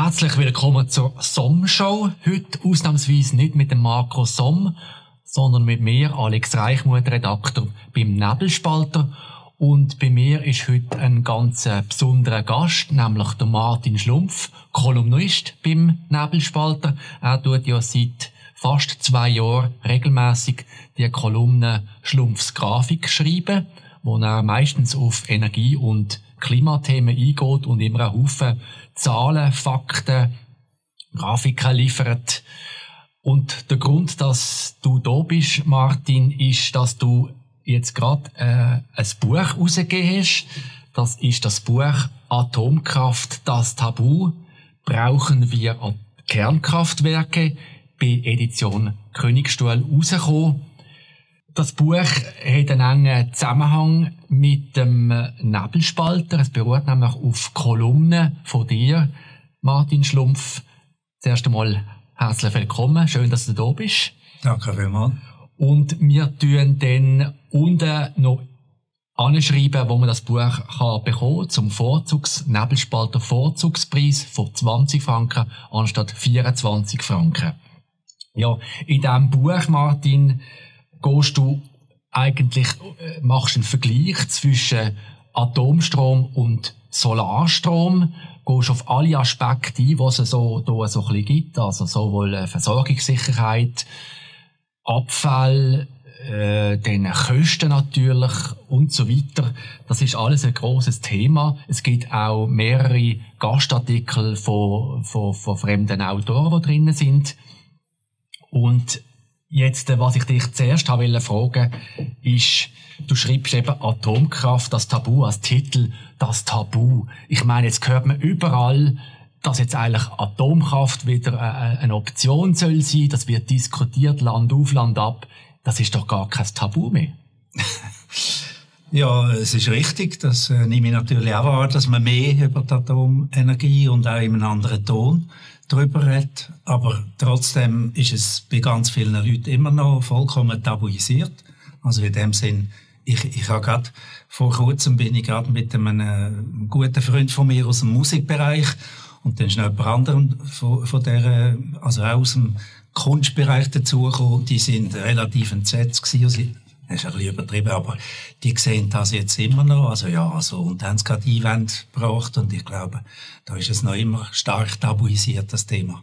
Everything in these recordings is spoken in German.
Herzlich willkommen zur Somm-Show. Heute ausnahmsweise nicht mit dem Marco Somm, sondern mit mir, Alex Reichmuth, Redakteur beim Nebelspalter. Und bei mir ist heute ein ganz besonderer Gast, nämlich der Martin Schlumpf, Kolumnist beim Nebelspalter. Er tut ja seit fast zwei Jahren regelmäßig die Kolumne Schlumpfs Grafik schreiben, wo er meistens auf Energie- und Klimathemen eingeht und immer einen Haufen Zahlen, Fakten, Grafiken liefert. Und der Grund, dass du da bist, Martin, ist, dass du jetzt gerade äh, ein Buch rausgegeben hast. Das ist das Buch Atomkraft, das Tabu. Brauchen wir Kernkraftwerke? Bei Edition Königstuhl rausgekommen. Das Buch hat einen engen Zusammenhang mit dem Nebelspalter. Es beruht nämlich auf Kolumnen von dir, Martin Schlumpf. Zuerst einmal herzlich willkommen. Schön, dass du da bist. Danke vielmals. Und wir tun dann unten noch anschreiben, wo man das Buch kann bekommen zum Vorzugs Nebelspalter Vorzugspreis von 20 Franken anstatt 24 Franken. Ja, in diesem Buch, Martin, gehst du eigentlich, äh, machst einen Vergleich zwischen Atomstrom und Solarstrom, gehst auf alle Aspekte ein, was es so, da so ein bisschen gibt, also sowohl äh, Versorgungssicherheit, Abfall, äh, den Kosten natürlich und so weiter. Das ist alles ein großes Thema. Es gibt auch mehrere Gastartikel von, von, von fremden Autoren, die drinnen sind. Und jetzt, äh, was ich dich zuerst habe fragen ist, du schreibst eben Atomkraft, das Tabu als Titel, das Tabu. Ich meine, jetzt hört man überall, dass jetzt eigentlich Atomkraft wieder äh, äh, eine Option soll sein. Das wird diskutiert, Land auf, Land ab. Das ist doch gar kein Tabu mehr. ja, es ist richtig. Das äh, nehme ich natürlich auch wahr, dass man mehr über die Atomenergie und auch in einem anderen Ton darüber redet. Aber trotzdem ist es bei ganz vielen Leuten immer noch vollkommen tabuisiert. Also in dem Sinn, ich, ich habe gerade vor kurzem bin ich gerade mit einem, äh, guten Freund von mir aus dem Musikbereich und dann ist noch jemand anderem von, von der, also auch aus dem Kunstbereich dazugekommen. Die sind relativ entsetzt gewesen. Das ist ein bisschen übertrieben, aber die sehen das jetzt immer noch. Also ja, also, und haben es gerade Einwände gebracht und ich glaube, da ist es noch immer stark tabuisiert, das Thema.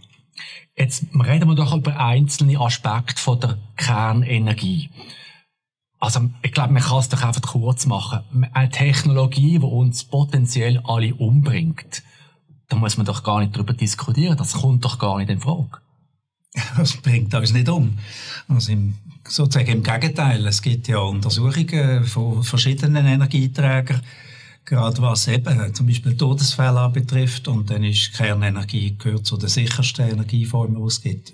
Jetzt reden wir doch über einzelne Aspekte von der Kernenergie. Also, ich glaube, man kann es doch einfach kurz machen. Eine Technologie, die uns potenziell alle umbringt da muss man doch gar nicht darüber diskutieren. Das kommt doch gar nicht in Frage. Das bringt uns nicht um. Also im, sozusagen im Gegenteil. Es gibt ja Untersuchungen von verschiedenen Energieträgern, gerade was eben zum Beispiel Todesfälle betrifft. Und dann ist Kernenergie gehört zu den sichersten Energieformen, die es gibt.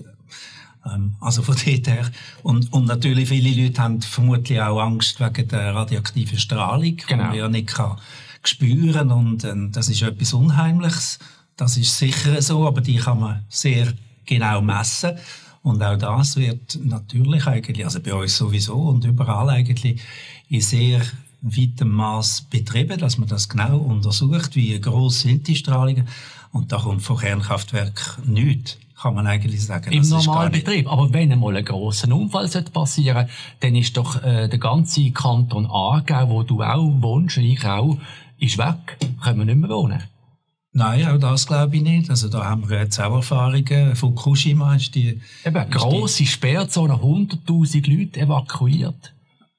Ähm, also von dort her. Und, und natürlich viele Leute haben vermutlich auch Angst wegen der radioaktiven Strahlung, genau. die man ja nicht kann spüren und äh, das ist etwas Unheimliches. Das ist sicher so, aber die kann man sehr genau messen. Und auch das wird natürlich eigentlich, also bei uns sowieso und überall eigentlich in sehr weitem Maß betrieben, dass man das genau untersucht, wie groß sind die Strahlungen. Und da kommt von Kernkraftwerk nichts kann man eigentlich sagen. Im normalen Betrieb. Aber wenn einmal ein grosser Unfall passieren dann ist doch äh, der ganze Kanton Aargau, wo du auch wohnst, ich auch, ist weg. Können wir nicht mehr wohnen. Nein, auch das glaube ich nicht. Also da haben wir jetzt auch Erfahrungen. Fukushima ist die... Eben, grosse Sperrzone, 100'000 Leute evakuiert.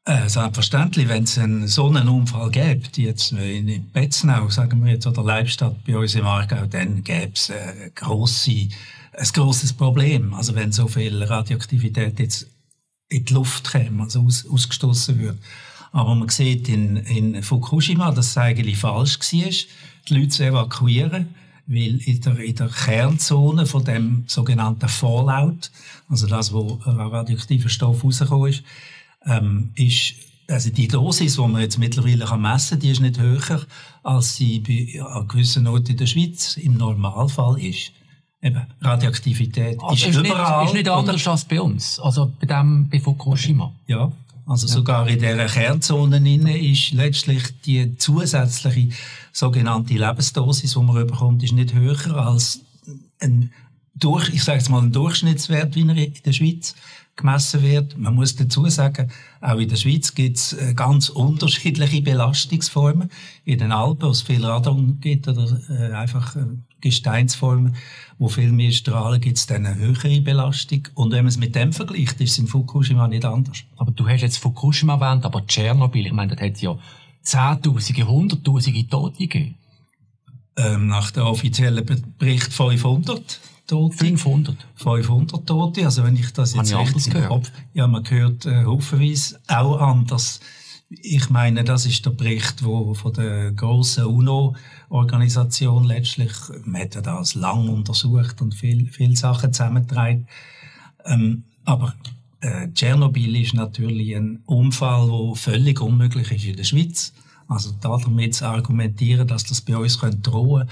Äh, selbstverständlich, wenn es einen so einen Unfall gibt, jetzt in Betznau, sagen wir jetzt, oder Leibstadt bei uns im Aargau, dann gäbe es äh, grosse, ein grosses Problem. Also wenn so viel Radioaktivität jetzt in die Luft käme, also aus, ausgestoßen wird. Aber man sieht in, in Fukushima, dass es eigentlich falsch war, die Leute zu evakuieren, weil in der, in der Kernzone von dem sogenannten Fallout, also das, wo radioaktiver Stoff rausgekommen ist, ähm, ist also die Dosis, die man jetzt mittlerweile messen kann, die ist nicht höher, als sie bei, an gewissen Orten in der Schweiz im Normalfall ist. Eben, Radioaktivität also ist, ist überall. Nicht, ist nicht anders als bei uns, also bei dem, bei Fukushima. Ja, also ja. sogar in dieser Kernzone ist letztlich die zusätzliche sogenannte Lebensdosis, die man bekommt, ist nicht höher als ein durch, ich sage jetzt mal, ein Durchschnittswert, wie in der Schweiz gemessen wird. Man muss dazu sagen, auch in der Schweiz gibt es äh, ganz unterschiedliche Belastungsformen. In den Alpen, wo es viel Radon gibt, oder äh, einfach äh, Gesteinsformen, wo viel mehr strahlen, gibt es dann eine höhere Belastung. Und wenn man es mit dem vergleicht, ist es in Fukushima nicht anders. Aber du hast jetzt Fukushima erwähnt, aber Tschernobyl, ich meine, das hat ja Zehntausende, Hunderttausende Tote gegeben. Ähm, nach dem offiziellen Bericht 500 Tote. 500? 500 Tote, also wenn ich das jetzt richtig Kopf... Ja, man hört äh, haufenweise auch anders. Ich meine, das ist der Bericht, wo von der grossen UNO-Organisation letztlich, man hat ja das lang untersucht und viel, viel Sachen zusammengetragen. Ähm, aber äh, Tschernobyl ist natürlich ein Unfall, der völlig unmöglich ist in der Schweiz. Also damit zu argumentieren, dass das bei uns drohen könnte,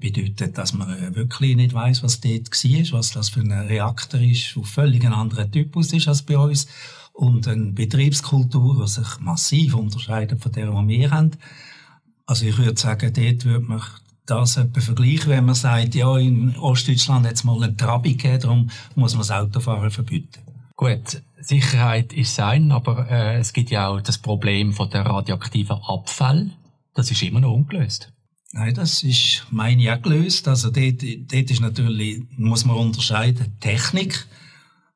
bedeutet, dass man äh, wirklich nicht weiß, was dort war, was das für ein Reaktor ist, der völlig ein anderer Typus ist als bei uns und eine Betriebskultur, die sich massiv unterscheidet von der, die wir haben. Also ich würde sagen, dort würde man das etwa vergleichen, wenn man sagt, ja, in Ostdeutschland hat es mal eine Trabi gegeben, darum muss man das Autofahren verbieten. Gut, Sicherheit ist sein, aber äh, es gibt ja auch das Problem von der radioaktiven Abfall. Das ist immer noch ungelöst. Nein, das ist, meine ich, auch gelöst. Also dort, dort ist natürlich, muss man unterscheiden, Technik.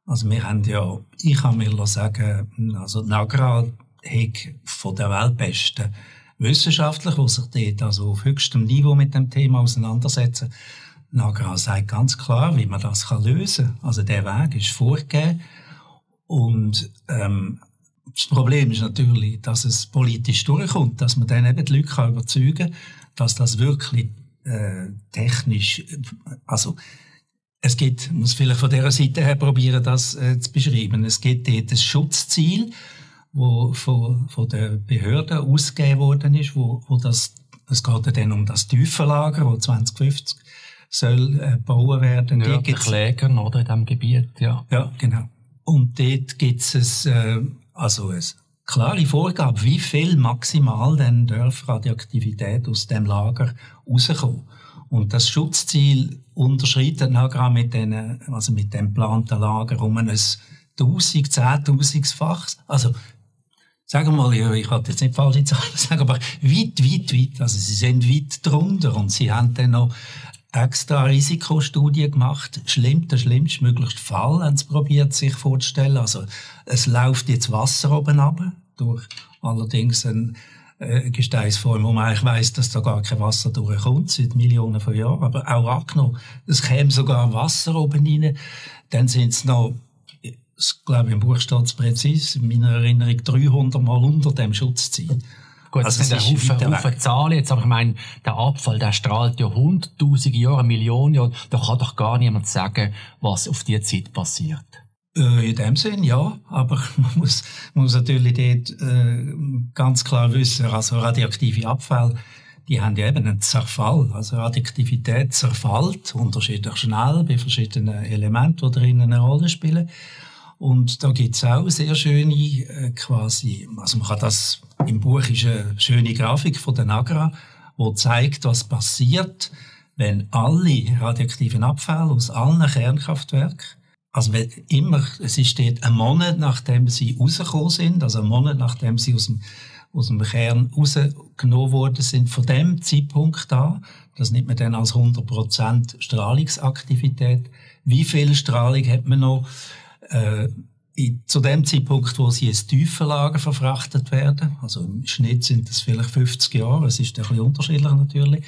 Also wir haben ja, ich kann mir sagen, also Nagra hat von der Weltbesten wissenschaftlich, die sich dort also auf höchstem Niveau mit dem Thema auseinandersetzen. Nagra sagt ganz klar, wie man das kann lösen kann. Also der Weg ist vorgegeben. Und ähm, das Problem ist natürlich, dass es politisch durchkommt, dass man dann eben die Leute kann überzeugen kann, dass das wirklich äh, technisch, also es gibt, muss vielleicht von dieser Seite her probieren, das äh, zu beschreiben. Es gibt dort ein Schutzziel, wo von, von der Behörde ausgegeben worden ist, wo, wo das, es geht dann um das Tiefenlager, wo 2050 soll äh, bauen werden. Ja, die Klägern, oder, in diesem Gebiet, ja. Ja, genau. Und dort gibt es, äh, also ein klare Vorgabe, wie viel maximal denn darf Radioaktivität aus dem Lager rauskommen. Und das Schutzziel unterschreitet nachher mit den, also mit dem geplanten Lager um ein 1000, 10.000-fach. Also, sagen wir mal, ich hatte jetzt nicht falsche Zahlen sagen, aber weit, weit, weit. Also, sie sind weit drunter und sie haben dann noch extra Risikostudie gemacht. Schlimm, der schlimmstmöglichste Fall haben sie probiert, sich vorzustellen. Also, es läuft jetzt Wasser oben ab, durch allerdings eine äh, Gesteinsform, wo man eigentlich weiss, dass da gar kein Wasser durchkommt, seit Millionen von Jahren. Aber auch angenommen, es käme sogar Wasser oben rein, dann sind es noch ich glaube, im Buch steht es präzise, in meiner Erinnerung 300 Mal unter dem Schutzziel. Gut, also das sind ein Haufen, Zahlen jetzt, aber ich meine, der Abfall, der strahlt ja hunderttausende Jahre, Millionen Jahre. Da kann doch gar niemand sagen, was auf die Zeit passiert. Äh, in dem Sinn, ja. Aber man muss, man muss natürlich dort äh, ganz klar wissen, also radioaktive Abfälle, die haben ja eben einen Zerfall. Also Radioaktivität zerfällt unterschiedlich schnell bei verschiedenen Elementen, die drinnen eine Rolle spielen. Und da gibt's auch sehr schöne, äh, quasi, also man kann das, im Buch ist eine schöne Grafik von der Nagra, wo zeigt, was passiert, wenn alle radioaktiven Abfälle aus allen Kernkraftwerken, also wenn immer, es dort ein Monat nachdem sie rausgekommen sind, also ein Monat nachdem sie aus dem, aus dem Kern rausgenommen worden sind, von dem Zeitpunkt an, das nimmt man dann als 100% Strahlungsaktivität, wie viel Strahlung hat man noch? Äh, zu dem Zeitpunkt, wo sie ins Tiefenlager verfrachtet werden, also im Schnitt sind das vielleicht 50 Jahre, es ist ein bisschen unterschiedlich natürlich,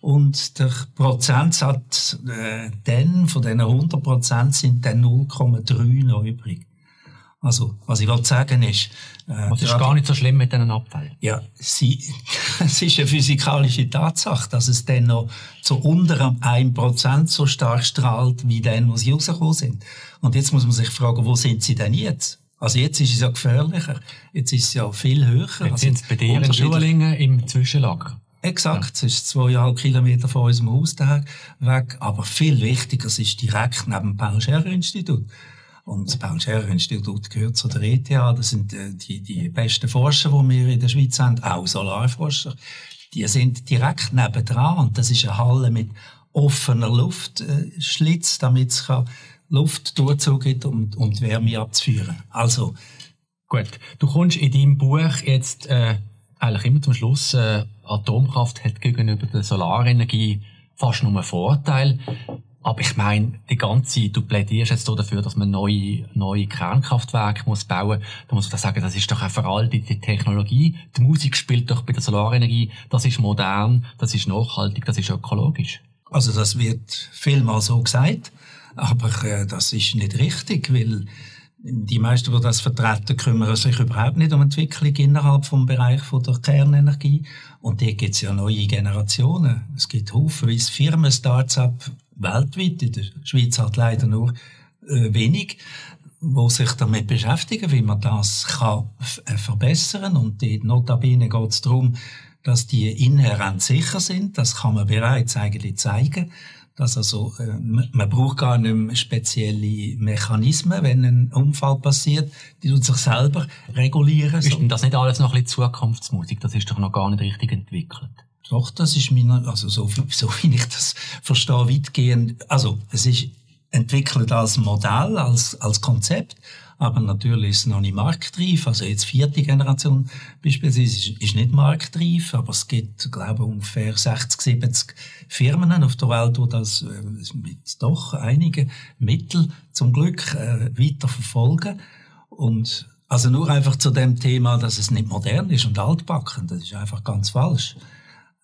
und der Prozentsatz äh, dann, von diesen 100 Prozent, sind dann 0,3 noch übrig. Also, was ich wollte sagen ist... Äh, das ist gar nicht so schlimm mit diesen Abfällen. Ja, sie, es ist eine physikalische Tatsache, dass es dann noch zu unter einem Prozent so stark strahlt, wie dann, wo sie rausgekommen sind. Und jetzt muss man sich fragen, wo sind sie denn jetzt? Also jetzt ist es ja gefährlicher. Jetzt ist es ja viel höher. Jetzt also sind es bei dir in Schulingen im Zwischenlager. Exakt, es ist zweieinhalb Kilometer von unserem Haus weg. Aber viel wichtiger, es ist direkt neben dem Paul-Scherrer-Institut. Und das Paul-Scherrer-Institut gehört zu der ETH. Das sind äh, die, die besten Forscher, die wir in der Schweiz haben, auch Solarforscher. Die sind direkt nebendran. Und das ist eine Halle mit offener Luftschlitz, damit es Luft durchzugeht, um, um die Wärme abzuführen. Also gut, du kommst in deinem Buch jetzt äh, eigentlich immer zum Schluss, äh, Atomkraft hat gegenüber der Solarenergie fast nur einen Vorteil. Aber ich meine, die ganze, du plädierst jetzt so dafür, dass man neue, neue Kernkraftwerke muss bauen. Da muss man sagen, das ist doch eine veraltete Technologie. Die Musik spielt doch bei der Solarenergie. Das ist modern, das ist nachhaltig, das ist ökologisch. Also das wird vielmal so gesagt, aber äh, das ist nicht richtig, weil die meisten, die das vertreten, kümmern sich überhaupt nicht um Entwicklung innerhalb vom Bereich von der Kernenergie. Und hier gibt es ja neue Generationen. Es gibt haufenweise Firmen, Start-up weltweit, in der Schweiz halt leider nur äh, wenig, wo sich damit beschäftigen, wie man das kann äh, verbessern. Und die notabene geht es darum, dass die inhärent sicher sind. Das kann man bereits eigentlich zeigen. Dass also, äh, man braucht gar nicht mehr spezielle Mechanismen, wenn ein Unfall passiert, die tut sich selber regulieren. Ist denn das nicht alles noch ein bisschen Zukunftsmusik? Das ist doch noch gar nicht richtig entwickelt. Doch, das ist meine, also so, so wie ich das verstehe, weitgehend, also es ist entwickelt als Modell, als, als Konzept, aber natürlich ist es noch nicht marktreif. Also jetzt vierte Generation beispielsweise ist, ist nicht marktreif, aber es gibt, glaube ich, ungefähr 60, 70 Firmen auf der Welt, die das äh, mit doch einigen Mitteln zum Glück äh, weiter. Und also nur einfach zu dem Thema, dass es nicht modern ist und altbacken, das ist einfach ganz falsch.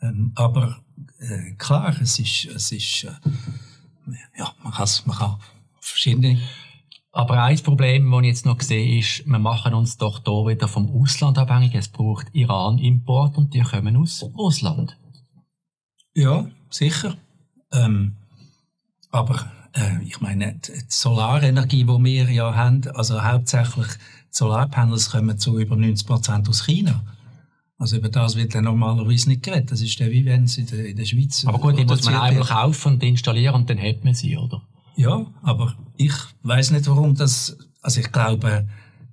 Ähm, aber äh, klar, es ist, es ist äh, ja, man, man kann verschiedene aber ein Problem, das ich jetzt noch sehe, ist, wir machen uns doch hier wieder vom Ausland abhängig. Es braucht Iran-Import und die kommen aus Russland. Ja, sicher. Ähm, aber äh, ich meine, die Solarenergie, die wir ja haben, also hauptsächlich Solarpanels kommen zu über 90 Prozent aus China. Also über das wird dann normalerweise nicht geredet. Das ist der, wie wenn es in der, in der Schweiz... Aber gut, die muss man einfach kaufen und installieren und dann hat man sie, oder? Ja, aber ich weiß nicht, warum das, also ich glaube,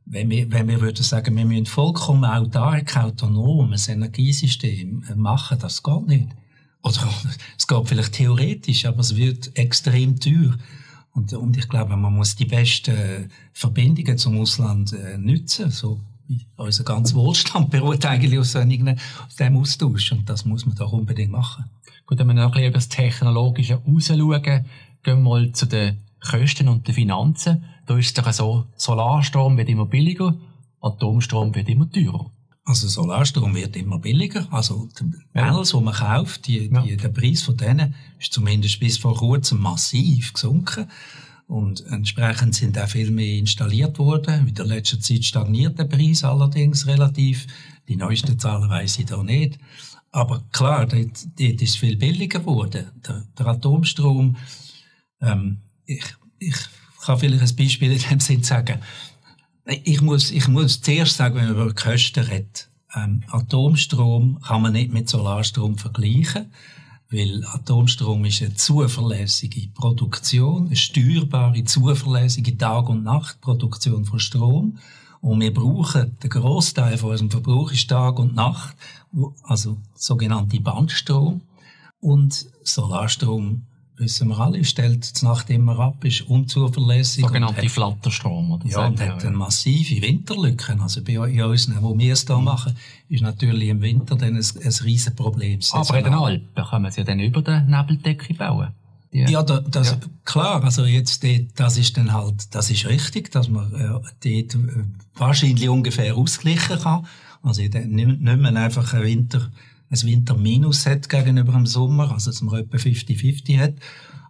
wenn wir, wenn wir würden sagen, wir müssen vollkommen autark, autonom ein Energiesystem machen, das geht nicht. Oder es geht vielleicht theoretisch, aber es wird extrem teuer. Und, und ich glaube, man muss die besten Verbindungen zum Ausland äh, nutzen. So unser ganzer Wohlstand beruht eigentlich aus, einigen, aus dem Austausch. Und das muss man doch unbedingt machen. Gut, wenn wir noch ein bisschen über das Technologische rausschauen, gehen wir mal zu den Kosten und den Finanzen. Da ist es doch so, Solarstrom wird immer billiger, Atomstrom wird immer teurer. Also Solarstrom wird immer billiger. Also die Panels, die man kauft, die, die, ja. der Preis von denen ist zumindest bis vor kurzem massiv gesunken. Und entsprechend sind auch viel mehr installiert worden. In der letzten Zeit stagniert der Preis allerdings relativ. Die neuesten Zahlen weiss ich da nicht. Aber klar, dort, dort ist viel billiger geworden. Der, der Atomstrom ähm, ich, ich kann vielleicht ein Beispiel in dem Sinn sagen. Ich muss, ich muss zuerst sagen, wenn man über Kosten redet, ähm, Atomstrom kann man nicht mit Solarstrom vergleichen, weil Atomstrom ist eine zuverlässige Produktion, eine steuerbare, zuverlässige Tag- und Nachtproduktion von Strom. Und wir brauchen, der Großteil von unserem Verbrauch ist Tag und Nacht, also sogenannte Bandstrom. Und Solarstrom wissen wir alle, stellt die Nacht immer ab, ist unzuverlässig. Sogenannte Flatterstrom, oder? Ja, und hat eine massive Winterlücken. Also bei uns, wo wir es hier mhm. machen, ist natürlich im Winter dann ein, ein riesen Problem. Aber in den Alpen können wir es ja dann über der Nebeldecke bauen. Die, ja, da, das, ja. klar, also jetzt, das ist dann halt, das ist richtig, dass man äh, dort äh, wahrscheinlich ungefähr ausgleichen kann. Also nicht, nicht mehr einfach ein Winter, ein Winter-Minus hat gegenüber dem Sommer, also dass man etwa 50-50 hat.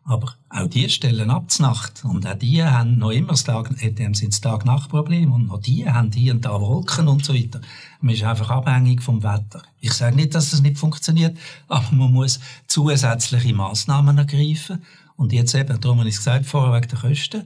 Aber auch die stellen ab Nacht. Und auch die haben noch immer das Tag, dem sind das Tag-Nacht-Problem. Und auch die haben hier und da Wolken und so weiter. Man ist einfach abhängig vom Wetter. Ich sage nicht, dass das nicht funktioniert, aber man muss zusätzliche Maßnahmen ergreifen. Und jetzt eben, darum habe ich es gesagt, vorher wegen der Kosten,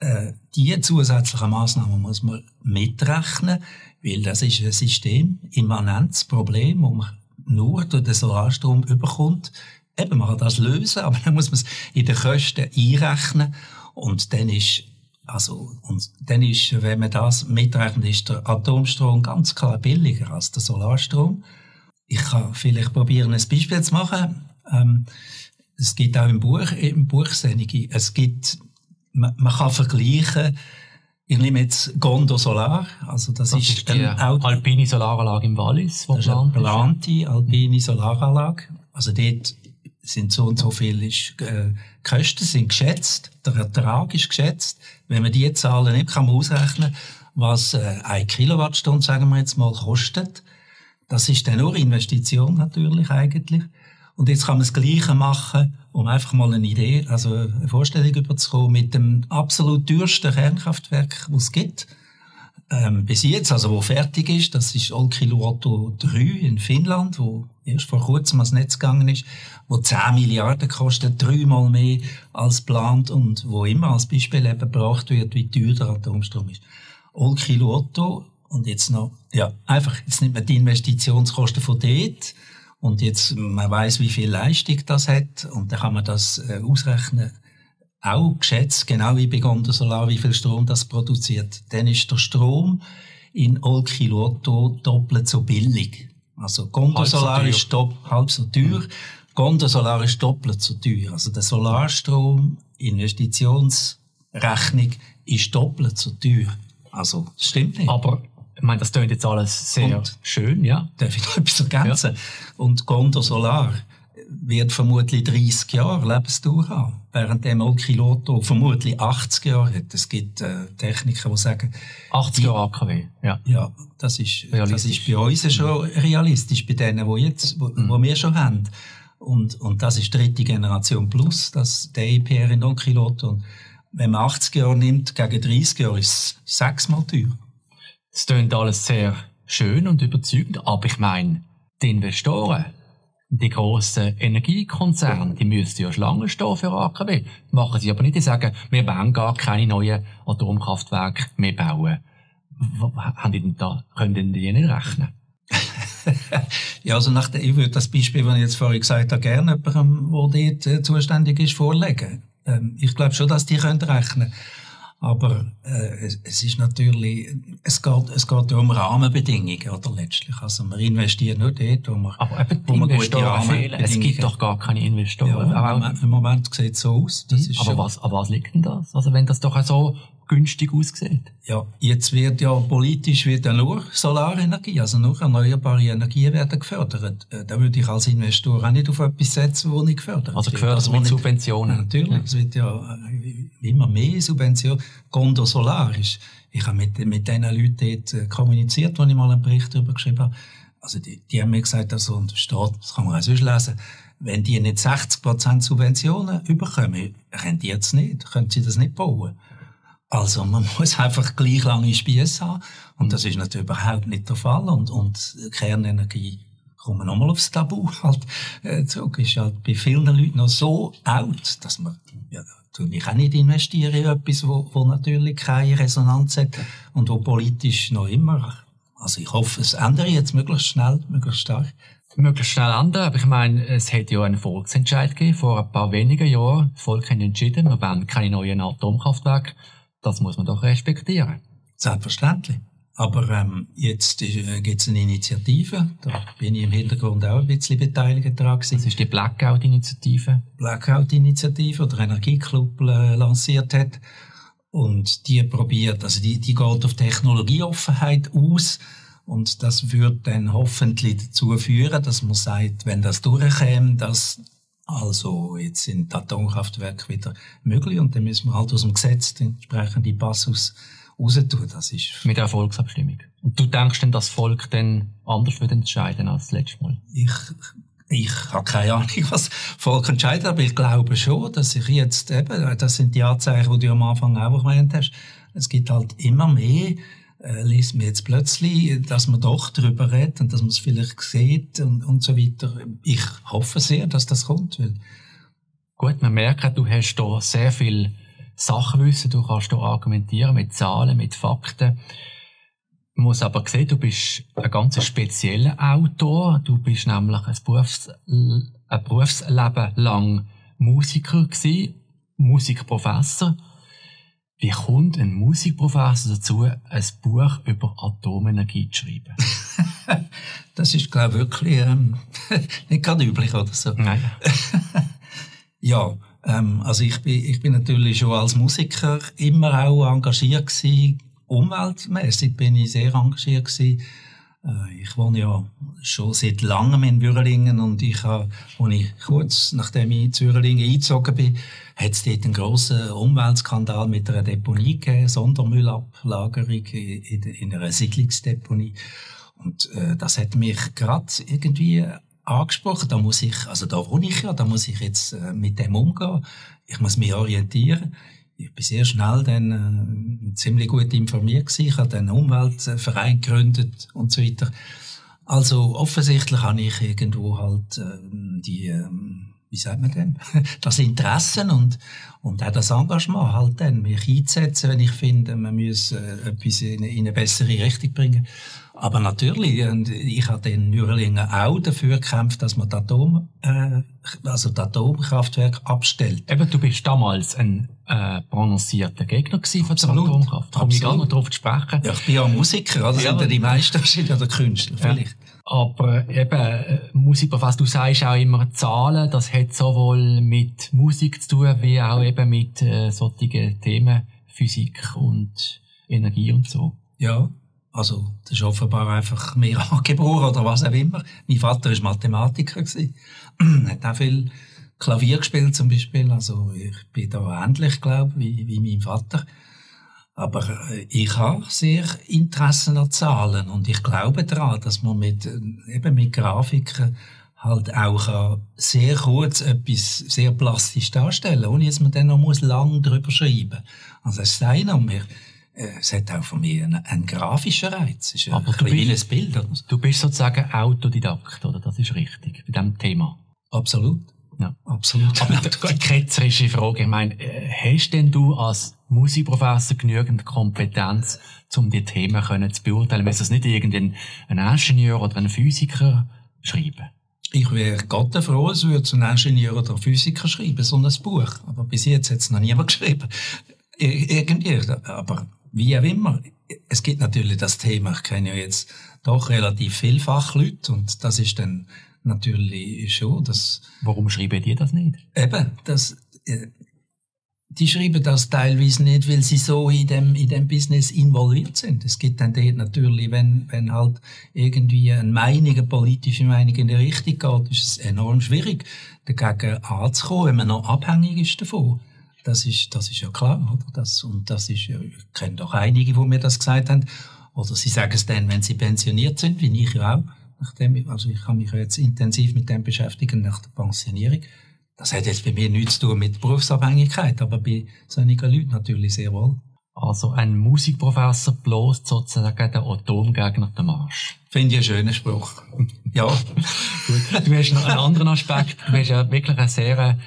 äh, die zusätzlichen Maßnahmen muss man mitrechnen, weil das ist ein System, immanentes Problem, wo man nur durch den Solarstrom überkommt. Eben, man kann das lösen, aber dann muss man es in den Kosten einrechnen. Und dann ist, also, und dann ist, wenn man das mitrechnet, ist der Atomstrom ganz klar billiger als der Solarstrom. Ich kann vielleicht probieren, ein Beispiel zu machen. Ähm, es gibt auch im Buch, im Buch es gibt, man, man kann vergleichen, ich nehme jetzt Gondo Solar, also das, das ist, ist die alpine Solaranlage im Wallis, wo das ist eine geplante alpine Solaranlage. Also dort sind so und so viele äh, Kosten sind geschätzt, der Ertrag ist geschätzt. Wenn man die Zahlen nicht kann man ausrechnen, was äh, eine Kilowattstunde, sagen wir jetzt mal, kostet. Das ist dann nur Investition natürlich eigentlich. Und jetzt kann man das Gleiche machen, um einfach mal eine Idee, also eine Vorstellung überzukommen, mit dem absolut teuersten Kernkraftwerk, das es gibt. Ähm, bis jetzt, also wo fertig ist, das ist Olkiluoto 3 in Finnland, wo erst vor kurzem ans Netz gegangen ist, wo 10 Milliarden kostet, dreimal mehr als geplant und wo immer als Beispiel eben gebracht wird, wie teuer der Atomstrom ist. Olkiluoto und jetzt noch, ja, einfach, jetzt nimmt man die Investitionskosten von dort und jetzt, man weiß, wie viel Leistung das hat und dann kann man das äh, ausrechnen, auch geschätzt, genau wie bei Gonda Solar, wie viel Strom das produziert. Dann ist der Strom in Olkiluoto doppelt so billig. Also Gonda Solar so ist halb so teuer, mhm. Gonda Solar ist doppelt so teuer. Also der Solarstrom, Investitionsrechnung ist doppelt so teuer. Also, das stimmt nicht. Aber ich meine, das klingt jetzt alles sehr und, schön, ja. Darf ich noch etwas ergänzen? Ja. Und Gondor Solar wird vermutlich 30 Jahre Lebensdauer haben, während dem Olkiloto vermutlich 80 Jahre hat. Es gibt äh, Techniker, die sagen... 80 Jahre AKW, ja. Ja, das ist, das ist bei uns schon realistisch, bei denen, die jetzt, wo, mhm. wo wir schon haben. Und, und das ist dritte Generation plus, das, der EPR in Olkiloto. Und wenn man 80 Jahre nimmt, gegen 30 Jahre ist es sechsmal teuer. Es klingt alles sehr schön und überzeugend, aber ich meine, die Investoren, die grossen Energiekonzerne, die müssten ja Schlangen stehen für AKW. Machen sie aber nicht, die sagen, wir wollen gar keine neuen Atomkraftwerke mehr bauen. Haben die denn da, können denn die nicht rechnen? ja, also nach der, ich würde das Beispiel, das ich jetzt vorhin gesagt habe, gerne jemandem, der dort äh, zuständig ist, vorlegen. Ähm, ich glaube schon, dass die können rechnen aber äh, es, es, ist natürlich, es geht, es geht um Rahmenbedingungen, oder letztlich. Also man investiert nur dort, wo man, aber eben wo man gute Rahmenbedingungen Es gibt doch gar keine Investoren. Ja, im, Moment, Im Moment sieht es so aus. Mhm. aber, was, aber was liegt denn das? Also wenn das doch so günstig aussieht. Ja, jetzt wird ja politisch wird ja nur Solarenergie, also nur erneuerbare Energien werden gefördert. Äh, da würde ich als Investor auch nicht auf etwas setzen, wo nicht gefördert Also gefördert also mit Subventionen? Natürlich, ja. es wird ja äh, immer mehr Subventionen. Gondo Solar ist, ich habe mit, mit diesen Leuten dort äh, kommuniziert, als ich mal einen Bericht darüber geschrieben habe. Also die, die haben mir gesagt, also, und steht, das kann man auch sonst lesen, wenn die nicht 60% Subventionen bekommen, rendiert es nicht, können sie das nicht bauen. Also man muss einfach gleich lange Spieße haben. Und das ist natürlich überhaupt nicht der Fall. Und, und Kernenergie, kommen nochmal aufs Tabu halt äh, zurück, ist halt bei vielen Leuten noch so alt, dass man, ja, tue ich auch nicht investieren in etwas, wo, wo natürlich keine Resonanz hat und wo politisch noch immer, also ich hoffe, es ändert jetzt möglichst schnell, möglichst stark. Möglichst schnell ändern, aber ich meine, es hätte ja einen Volksentscheid gegeben, vor ein paar wenigen Jahren. Das Volk hat entschieden, wir wollen keine neuen Atomkraftwerke das muss man doch respektieren. Selbstverständlich. Aber ähm, jetzt äh, gibt es eine Initiative, da bin ich im Hintergrund auch ein bisschen beteiligt daran gewesen. Das ist die Blackout-Initiative. Blackout-Initiative, die der Energieclub äh, lanciert hat. Und die probiert, also die, die geht auf Technologieoffenheit aus. Und das würde dann hoffentlich dazu führen, dass man sagt, wenn das durchkäme, dass also jetzt sind Atomkraftwerke wieder möglich und dann müssen wir halt aus dem Gesetz den entsprechenden Passus raus tun. Das ist Mit der Volksabstimmung. Und du denkst denn, dass das Volk dann anders wird entscheiden als das letzte Mal? Ich, ich habe keine Ahnung, was das Volk entscheidet, aber ich glaube schon, dass ich jetzt eben, das sind die Anzeichen, die du am Anfang auch gemeint hast, es gibt halt immer mehr äh, liest man jetzt plötzlich, dass man doch darüber redet und dass man es vielleicht sieht und, und so weiter. Ich hoffe sehr, dass das kommt. Weil Gut, man merkt, du hast da sehr viel Sachwissen, du kannst da argumentieren mit Zahlen, mit Fakten. Man muss aber sehen, du bist ein ganz spezieller Autor. Du bist nämlich ein, Berufs ein Berufsleben lang Musiker gewesen, Musikprofessor wie kommt ein Musikprofessor dazu, ein Buch über Atomenergie zu schreiben? das ist, glaube ich, wirklich ähm, nicht gerade üblich oder so. Nein. Ja, ähm, also ich bin, ich bin natürlich schon als Musiker immer auch engagiert gewesen. Umweltmäßig bin ich sehr engagiert gewesen. Äh, ich wohne ja schon seit langem in Würelingen und ich habe, als ich kurz nachdem ich in Würelingen eingezogen bin, hat es dort einen grossen Umweltskandal mit einer Deponie gegeben, Sondermüllablagerung in, in einer Siedlungsdeponie. Und äh, das hat mich gerade irgendwie angesprochen. Da muss ich, also da wohne ich ja, da muss ich jetzt äh, mit dem umgehen. Ich muss mich orientieren. Ich bin sehr schnell dann ziemlich gut informiert gewesen. Ich habe einen Umweltverein gegründet und so weiter. Also offensichtlich habe ich irgendwo halt äh, die, äh, wie sagt man denn, das Interesse und, und auch das Engagement halt dann, mich einzusetzen, wenn ich finde, man muss äh, etwas in, in eine bessere Richtung bringen. Aber natürlich, und ich habe in Nürlingen auch dafür gekämpft, dass man das Atom, äh, also das Atomkraftwerk abstellt. Eben, du bist damals ein äh, prononcierter Gegner von der Atomkraft. Da komme ich gar nicht darauf zu sprechen. Ja, ich bin ja Musiker, also ja, sind ja die meisten sind ja der Künstler, vielleicht. Ja. Aber eben, äh, Musik, was du sagst, auch immer Zahlen, das hat sowohl mit Musik zu tun, wie auch eben mit äh, solchen Themen, Physik und Energie und so. Ja, also, das ist offenbar einfach mehr angeboren oder was auch immer. Mein Vater war Mathematiker. hat auch viel Klavier gespielt zum Beispiel. Also, ich bin da ähnlich, glaube wie, wie mein Vater. Aber äh, ich habe sehr Interesse an Zahlen und ich glaube daran, dass man mit, äh, eben mit Grafiken halt auch sehr kurz etwas sehr plastisch darstellen, ohne dass man dann noch muss lang drüber schreiben. Also es sei noch mehr äh, es hat auch von mir einen, einen grafischen Reiz. Es ist Aber ein kleines Bild. Du bist sozusagen Autodidakt, oder? Das ist richtig, bei diesem Thema. Absolut. Ja. Absolut. Aber die ketzerische Frage, ich meine, äh, hast denn du als Musikprofessor genügend Kompetenz, um die Themen können zu beurteilen? Müsste es nicht irgendein ein Ingenieur oder ein Physiker schreiben? Ich wäre Gott froh, es würde ein Ingenieur oder ein Physiker schreiben, so ein Buch. Aber bis jetzt hat es noch niemand geschrieben. Irgendwie, aber wie auch immer, es gibt natürlich das Thema, ich kenne ja jetzt doch relativ viele Fachleute und das ist dann natürlich schon das... Warum schreiben die das nicht? Eben, das, äh, die schreiben das teilweise nicht, weil sie so in dem, in dem Business involviert sind. Es gibt dann dort natürlich, wenn, wenn halt irgendwie eine Meinung, eine politische Meinung in die Richtung geht, ist es enorm schwierig, dagegen anzukommen, wenn man noch abhängig ist davon. Das ist, das ist ja klar, oder? Das, und das ist, ich kenne doch einige, die mir das gesagt haben. Oder sie sagen es dann, wenn sie pensioniert sind, wie ich ja auch. Nachdem, also ich habe mich jetzt intensiv mit dem beschäftigen nach der Pensionierung. Das hat jetzt bei mir nichts zu tun mit Berufsabhängigkeit, aber bei solchen Leuten natürlich sehr wohl. Also ein Musikprofessor bloß sozusagen der Atomgegner der Marsch. Finde ich einen schönen Spruch. ja. Gut. Du hast noch einen anderen Aspekt. Du hast ja wirklich eine sehr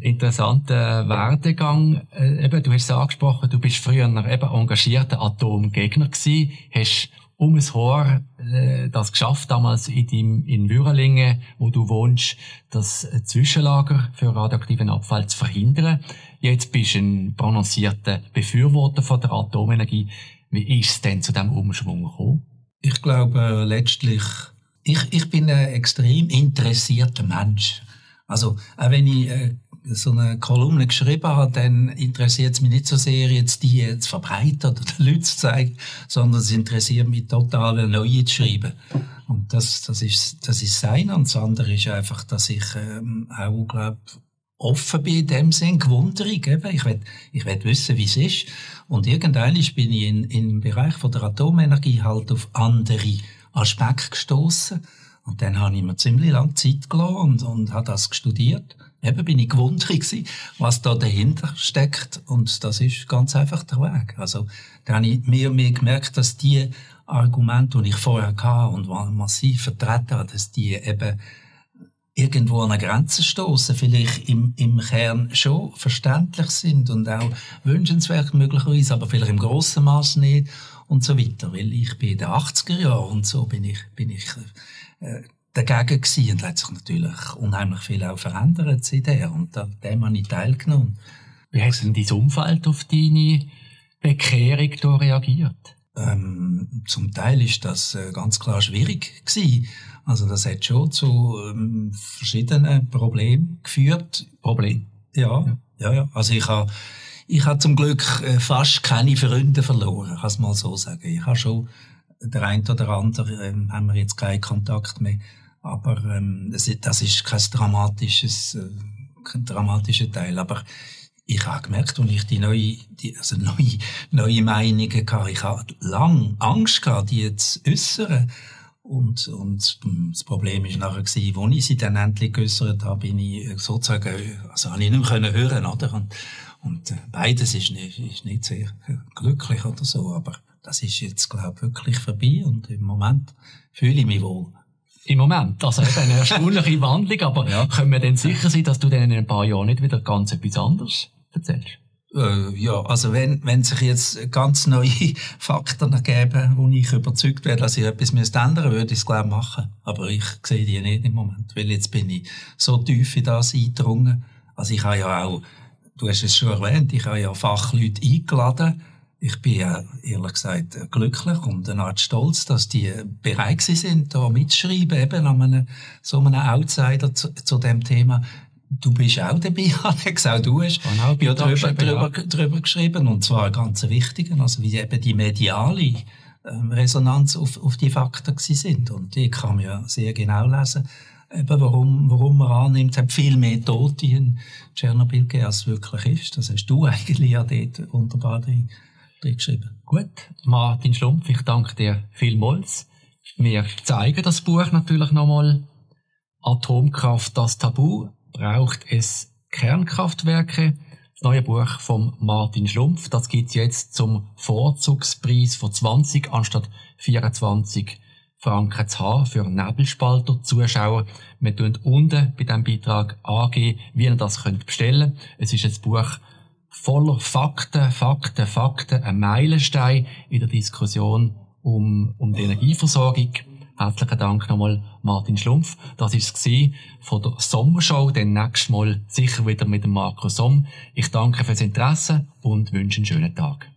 interessanten Werdegang. Äh, eben, du hast es angesprochen, du bist früher eben engagierter Atomgegner gewesen, hast um ein Haar äh, das geschafft, damals in, deinem, in Würelingen, wo du wohnst, das Zwischenlager für radioaktiven Abfall zu verhindern. Jetzt bist du ein prononcierter Befürworter von der Atomenergie. Wie ist es denn zu diesem Umschwung gekommen? Ich glaube letztlich, ich, ich bin ein extrem interessierter Mensch. Also, auch wenn ich äh, so eine Kolumne geschrieben habe, dann interessiert es mich nicht so sehr, jetzt die jetzt verbreiten oder den Leuten zu zeigen, sondern es interessiert mich total, eine neue zu schreiben. Und das, das ist, das ist sein. Und das andere ist einfach, dass ich, ähm, auch, glaub, offen bin in dem Sinn, gewunderig, eben. Ich will, ich will wissen, wie es ist. Und irgendwann bin ich in, im Bereich von der Atomenergie halt auf andere Aspekte gestoßen. Und dann habe ich mir ziemlich lange Zeit gelassen und, und habe das studiert eben bin ich gewundert was da dahinter steckt. Und das ist ganz einfach der Weg. Also, da habe ich mir, mir gemerkt, dass die Argumente, die ich vorher hatte und massiv vertreten habe, dass die eben irgendwo an eine Grenze stoßen, vielleicht im, im Kern schon verständlich sind und auch wünschenswert möglicherweise, aber vielleicht im grossen Maß nicht und so weiter. Weil ich bin in den 80er Jahren und so bin ich, bin ich äh, dagegen gewesen und hat sich natürlich unheimlich viel auch verändert seither und an dem habe ich teilgenommen. Wie hat denn dein Umfeld auf deine Bekehrung da reagiert? Ähm, zum Teil ist das äh, ganz klar schwierig gewesen. Also das hat schon zu ähm, verschiedenen Problemen geführt. Problem? Ja, ja, ja. ja. Also ich habe ich habe zum Glück äh, fast keine Freunde verloren, kann es mal so sagen. Ich habe schon der ein oder andere, ähm, haben wir jetzt keinen Kontakt mehr. Aber ähm, das, das ist kein dramatisches, äh, kein dramatischer Teil. Aber ich habe gemerkt, als ich die neue, die, also neue, neue Meinungen hatte, ich habe lange Angst gehabt, die zu äußern. Und, und das Problem ist nachher als ich sie dann endlich geäußert habe, bin ich sozusagen, also habe ich nicht mehr hören, oder? Und, und äh, beides ist nicht, ist nicht sehr glücklich oder so, aber das ist jetzt, glaube ich, wirklich vorbei und im Moment fühle ich mich wohl. Im Moment, also eben eine erstaunliche Wandlung, aber ja. können wir denn sicher sein, dass du dann in ein paar Jahren nicht wieder ganz etwas anderes erzählst? Äh, ja, also wenn, wenn sich jetzt ganz neue Fakten ergeben, wo ich überzeugt werde, dass ich etwas müsste ändern würde ich es glaube machen. Aber ich sehe die nicht im Moment, weil jetzt bin ich so tief in das eingedrungen. Also ich habe ja auch, du hast es schon erwähnt, ich habe ja Fachleute eingeladen, ich bin ja, ehrlich gesagt, glücklich und eine Art stolz, dass die bereit sind, da mitzuschreiben, eben an einem, so einem Outsider zu, zu dem Thema. Du bist auch dabei, Alex, auch du hast auch ja drüber, drüber, drüber geschrieben, und zwar ganz wichtigen, also wie eben die mediale ähm, Resonanz auf, auf die Fakten sind. Und die kann man ja sehr genau lesen, eben warum, warum man annimmt, es hat viel mehr Tote in Tschernobyl gegeben, als es wirklich ist. Das hast du eigentlich ja dort wunderbar drin geschrieben. Gut, Martin Schlumpf, ich danke dir vielmals. Wir zeigen das Buch natürlich nochmal. Atomkraft, das Tabu. Braucht es Kernkraftwerke? Das neue Buch von Martin Schlumpf, das gibt's jetzt zum Vorzugspreis von 20 anstatt 24 Franken zu haben für Nebelspalter Zuschauer. Wir tun unten bei diesem Beitrag angeben, wie ihr das könnt bestellen. Es ist ein Buch voller Fakten, Fakten, Fakten, ein Meilenstein in der Diskussion um, um die Energieversorgung. Herzlichen Dank nochmal, Martin Schlumpf. Das war es von der Sommershow. Dann nächstes Mal sicher wieder mit dem Marco Somm. Ich danke fürs Interesse und wünsche einen schönen Tag.